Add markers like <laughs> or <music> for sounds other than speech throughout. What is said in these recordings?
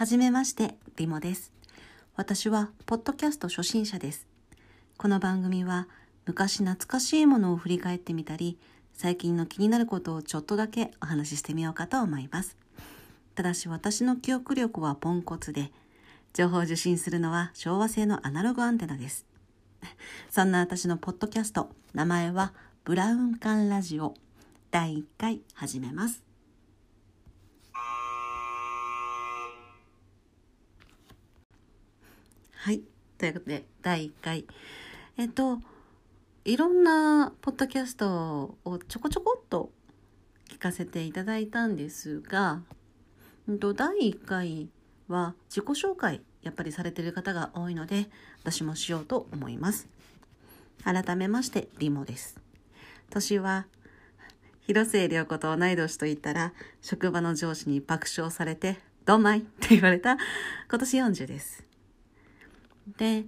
はじめまして、リモです。私は、ポッドキャスト初心者です。この番組は、昔懐かしいものを振り返ってみたり、最近の気になることをちょっとだけお話ししてみようかと思います。ただし私の記憶力はポンコツで、情報受信するのは昭和製のアナログアンテナです。<laughs> そんな私のポッドキャスト、名前はブラウン管ラジオ第1回始めます。はい。ということで、第1回。えっと、いろんなポッドキャストをちょこちょこっと聞かせていただいたんですが、うんと第1回は自己紹介、やっぱりされてる方が多いので、私もしようと思います。改めまして、リモです。年は、広末涼子と同い年と言ったら、職場の上司に爆笑されて、どんまいって言われた今年40です。で、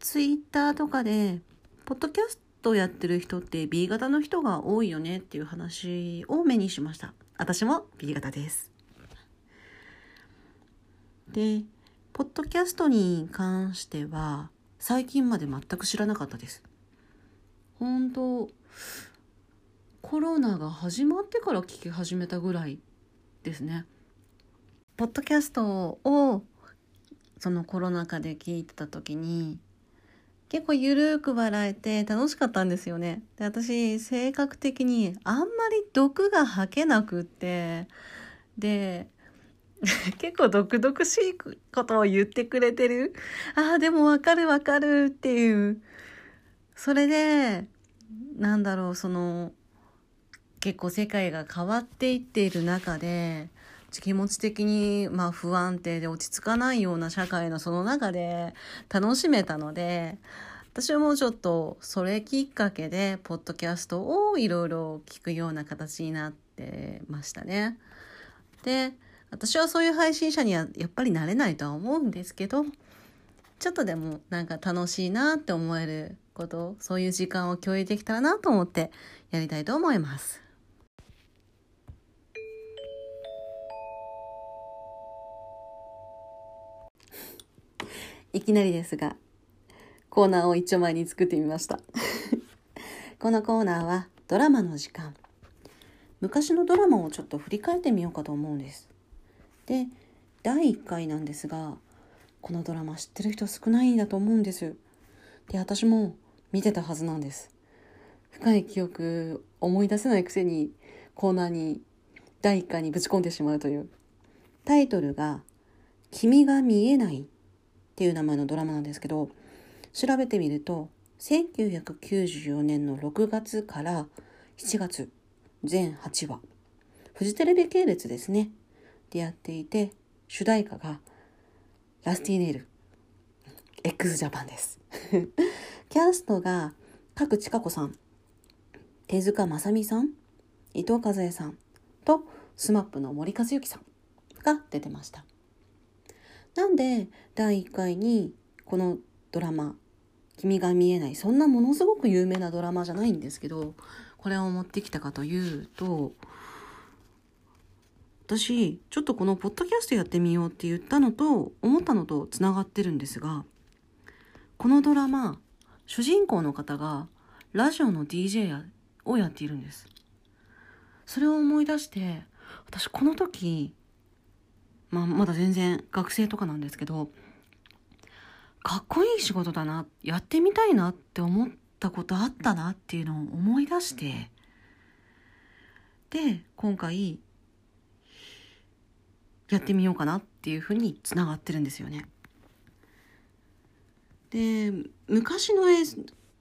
ツイッターとかで、ポッドキャストやってる人って B 型の人が多いよねっていう話を目にしました。私も B 型です。で、ポッドキャストに関しては、最近まで全く知らなかったです。本当コロナが始まってから聞き始めたぐらいですね。ポッドキャストをそのコロナ禍で聞いてた時に結構ゆるーく笑えて楽しかったんですよね。で私性格的にあんまり毒が吐けなくってで <laughs> 結構毒々しいことを言ってくれてるああでもわかるわかるっていうそれでなんだろうその結構世界が変わっていっている中で気持ち的にまあ不安定で落ち着かないような社会のその中で楽しめたので私はもうちょっとそれきっかけでポッドキャストをいろいろ聞くような形になってましたね。で私はそういう配信者にはやっぱりなれないとは思うんですけどちょっとでもなんか楽しいなって思えることそういう時間を共有できたらなと思ってやりたいと思います。いきなりですがコーナーを一丁前に作ってみました。<laughs> このコーナーはドラマの時間。昔のドラマをちょっと振り返ってみようかと思うんです。で第1回なんですがこのドラマ知ってる人少ないんだと思うんです。で私も見てたはずなんです。深い記憶思い出せないくせにコーナーに第1回にぶち込んでしまうという。タイトルが「君が見えない」っていう名前のドラマなんですけど調べてみると1994年の6月から7月全8話フジテレビ系列ですねでやっていて主題歌がラスティネイル x ジャパンです。<laughs> キャストが角千佳子さん手塚正美さん伊藤和恵さんと SMAP の森和幸さんが出てました。なんで第1回にこのドラマ「君が見えない」そんなものすごく有名なドラマじゃないんですけどこれを持ってきたかというと私ちょっとこのポッドキャストやってみようって言ったのと思ったのとつながってるんですがこのドラマ主人公の方がラジオの DJ をやっているんです。それを思い出して私この時まあ、まだ全然学生とかなんですけどかっこいい仕事だなやってみたいなって思ったことあったなっていうのを思い出してで今回やってみようかなっていうふうにつながってるんですよね。で昔の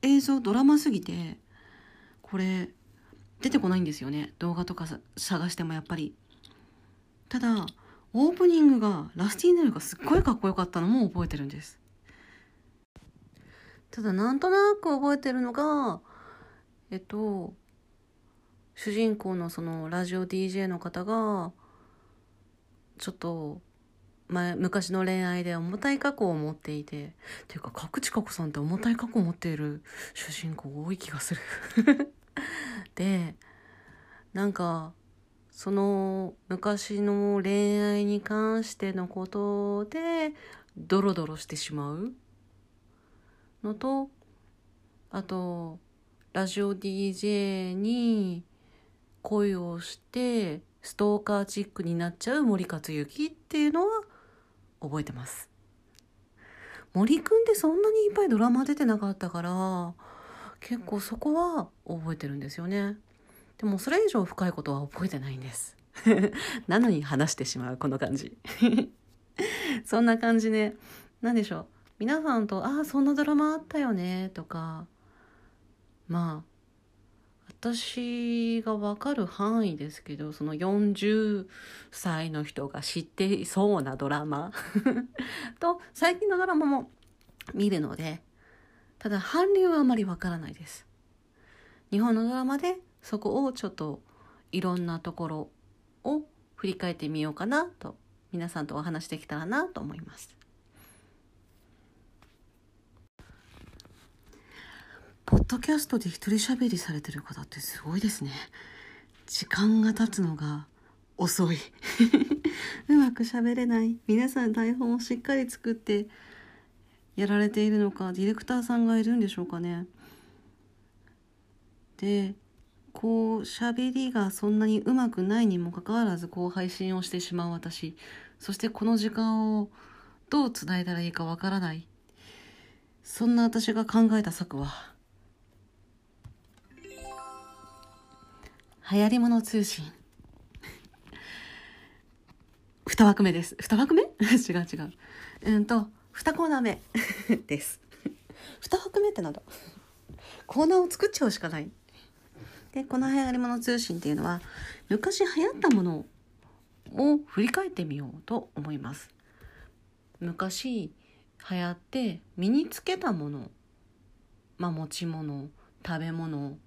映像ドラマすぎてこれ出てこないんですよね動画とか探してもやっぱり。ただオープニングがラスティーネルがすっごいかっこよかったのも覚えてるんです。ただなんとなく覚えてるのがえっと主人公のそのラジオ DJ の方がちょっと前昔の恋愛で重たい過去を持っていてっていうか角地佳子さんって重たい過去を持っている主人公多い気がする。<laughs> でなんかその昔の恋愛に関してのことでドロドロしてしまう？のとあとラジオ DJ に恋をしてストーカーチックになっちゃう森克行っていうのは覚えてます。森くんってそんなにいっぱいドラマ出てなかったから結構そこは覚えてるんですよね。でもそれ以上深いことは覚えてないんです。<laughs> なのに話してしまうこの感じ。<laughs> そんな感じで何でしょう。皆さんと「ああそんなドラマあったよね」とかまあ私が分かる範囲ですけどその40歳の人が知っていそうなドラマ <laughs> と最近のドラマも見るのでただ韓流はあまり分からないです。日本のドラマでそこをちょっといろんなところを振り返ってみようかなと皆さんとお話できたらなと思いますポッドキャストで一人喋りされてる方ってすごいですね。時間が経つのが遅い。<laughs> うまく喋れない。皆さん台本をしっかり作ってやられているのか、ディレクターさんがいるんでしょうかね。で、こう喋りがそんなにうまくないにもかかわらずこう配信をしてしまう私。そしてこの時間をどうつないだらいいかわからない。そんな私が考えた策は、流行り物通信。二枠目です。二枠目？<laughs> 違う違う。うんと、二コーナー目です。二枠目ってなんだ？コーナーを作っちゃうしかない。で、この流行り物通信っていうのは、昔流行ったものを振り返ってみようと思います。昔流行って身につけたもの、まあ持ち物、食べ物、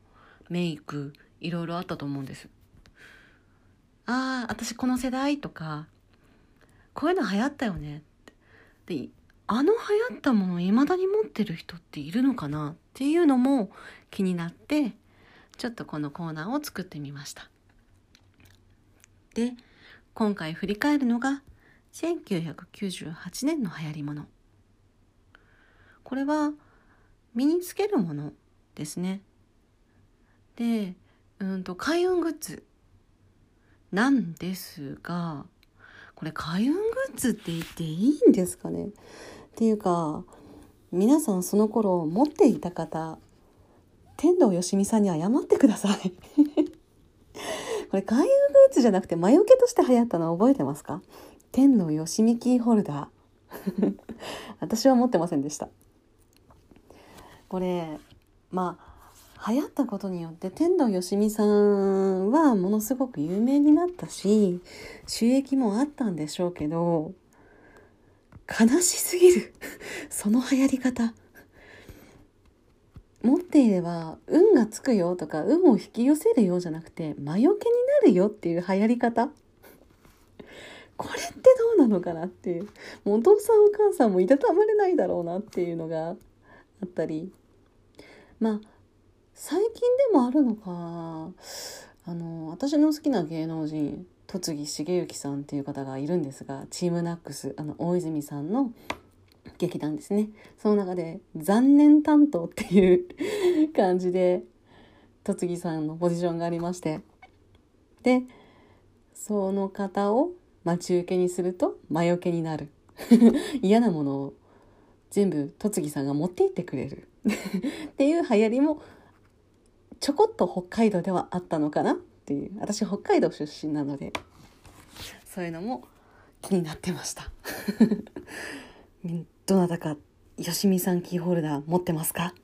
メイク、いろいろあったと思うんです。ああ、私この世代とか、こういうの流行ったよね。で、あの流行ったものを未だに持ってる人っているのかなっていうのも気になって、ちょっとこのコーナーを作ってみました。で、今回振り返るのが1998年の流行りもの。これは身につけるものですね。で、うんと開運グッズなんですがこれ開運グッズって言っていいんですかね？っていうか皆さんその頃持っていた方天童よしみさんに謝ってください。<laughs> これ開運グッズじゃなくて魔除けとして流行ったの覚えてますか？天童よしみキーホルダー。<laughs> 私は持ってませんでした。これまあ流行ったことによって天童よしみさんはものすごく有名になったし収益もあったんでしょうけど悲しすぎる。<laughs> その流行り方。持っていれば運がつくよとか運を引き寄せるよじゃなくて魔除けになるよっていう流行り方。<laughs> これってどうなのかなっていう。もうお父さんお母さんもいたたまれないだろうなっていうのがあったり。まあ最近でもあるのか。あの私の好きな芸能人戸次重幸さんっていう方がいるんですがチームナックスあの大泉さんの劇団ですね。その中で残念担当っていう <laughs> 感じで戸次さんのポジションがありまして。でその方を待ち受けにすると魔除けになる。<laughs> 嫌なものを全部戸次さんが持って行ってくれる。<laughs> っていう流行りもちょこっと北海道ではあったのかな？っていう。私北海道出身なのでそういうのも気になってました。どなたかよしみさんキーホルダー持ってますか？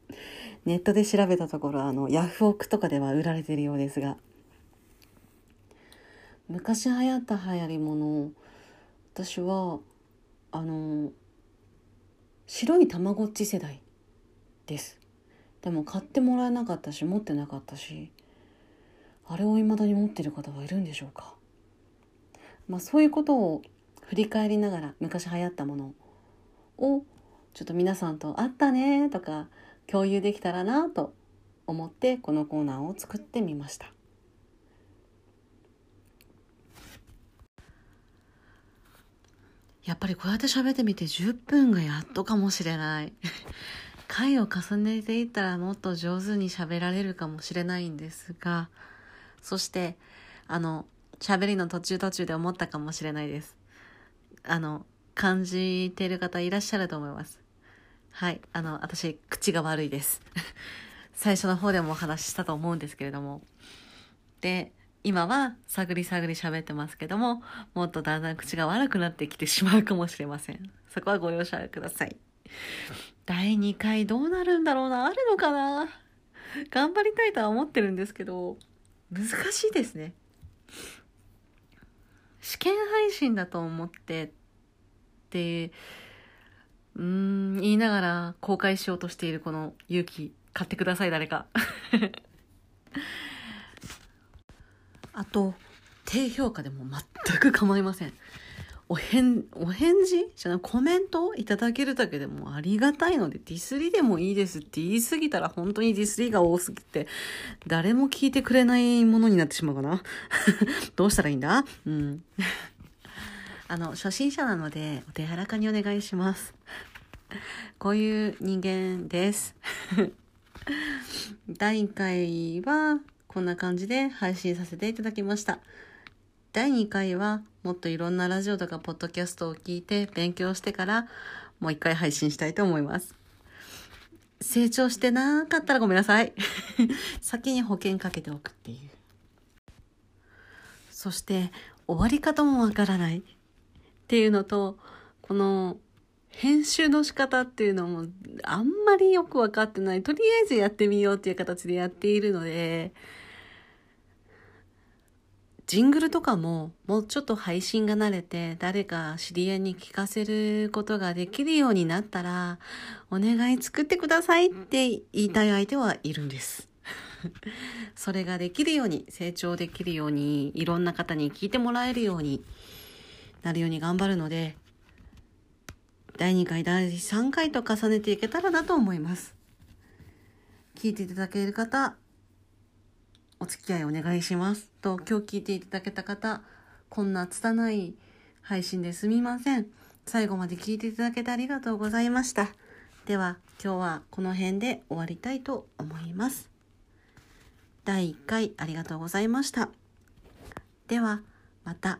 <laughs> ネットで調べたところあのヤフオクとかでは売られてるようですが。昔流行った流行りもの私はあの白いたまごっち世代です。でも買ってもらえなかったし持ってなかったしあれを未だに持ってる方はいるんでしょうか？まあそういうことを振り返りながら昔流行ったものをちょっと皆さんと会ったねとか共有できたらなと思ってこのコーナーを作ってみました。やっぱりこうやって喋ってみて10分がやっとかもしれない。<laughs> 回を重ねていったらもっと上手に喋られるかもしれないんですが、そして、あの、喋りの途中途中で思ったかもしれないです。あの、感じてる方いらっしゃると思います。はい。あの、私、口が悪いです。<laughs> 最初の方でもお話ししたと思うんですけれども。で、今は探り探り喋ってますけども、もっとだんだん口が悪くなってきてしまうかもしれません。そこはご容赦ください。第2回どうなるんだろうな？あるのかな？頑張りたいとは思ってるんですけど、難しいですね。試験配信だと思ってって、うーん、言いながら公開しようとしているこの勇気、買ってください、誰か。<laughs> あと、低評価でも全く構いません。お返、お返事？じゃなコメントをいただけるだけでもありがたいので、ディスりでもいいですって言い過ぎたら本当にディスりが多すぎて、誰も聞いてくれないものになってしまうかな。<laughs> どうしたらいいんだ？うん。あの、初心者なので、お手柔らかにお願いします。<laughs> こういう人間です。<laughs> 第1回はこんな感じで配信させていただきました。第2回はもっといろんなラジオとかポッドキャストを聞いて勉強してからもう一回配信したいと思います。成長してなかったらごめんなさい。<laughs> 先に保険かけておくっていう。そして終わり方もわからないっていうのと、この編集の仕方っていうのもあんまりよくわかってない。とりあえずやってみようっていう形でやっているので、ジングルとかももうちょっと配信が慣れて誰か知り合いに聞かせることができるようになったらお願い作ってくださいって言いたい相手はいるんです。<laughs> それができるように成長できるようにいろんな方に聞いてもらえるようになるように頑張るので第2回第3回と重ねていけたらなと思います。聞いていただける方お付き合いお願いします。と、今日聞いていただけた方、こんな拙い配信ですみません。最後まで聞いていただけてありがとうございました。では、今日はこの辺で終わりたいと思います。第1回ありがとうございました。では、また。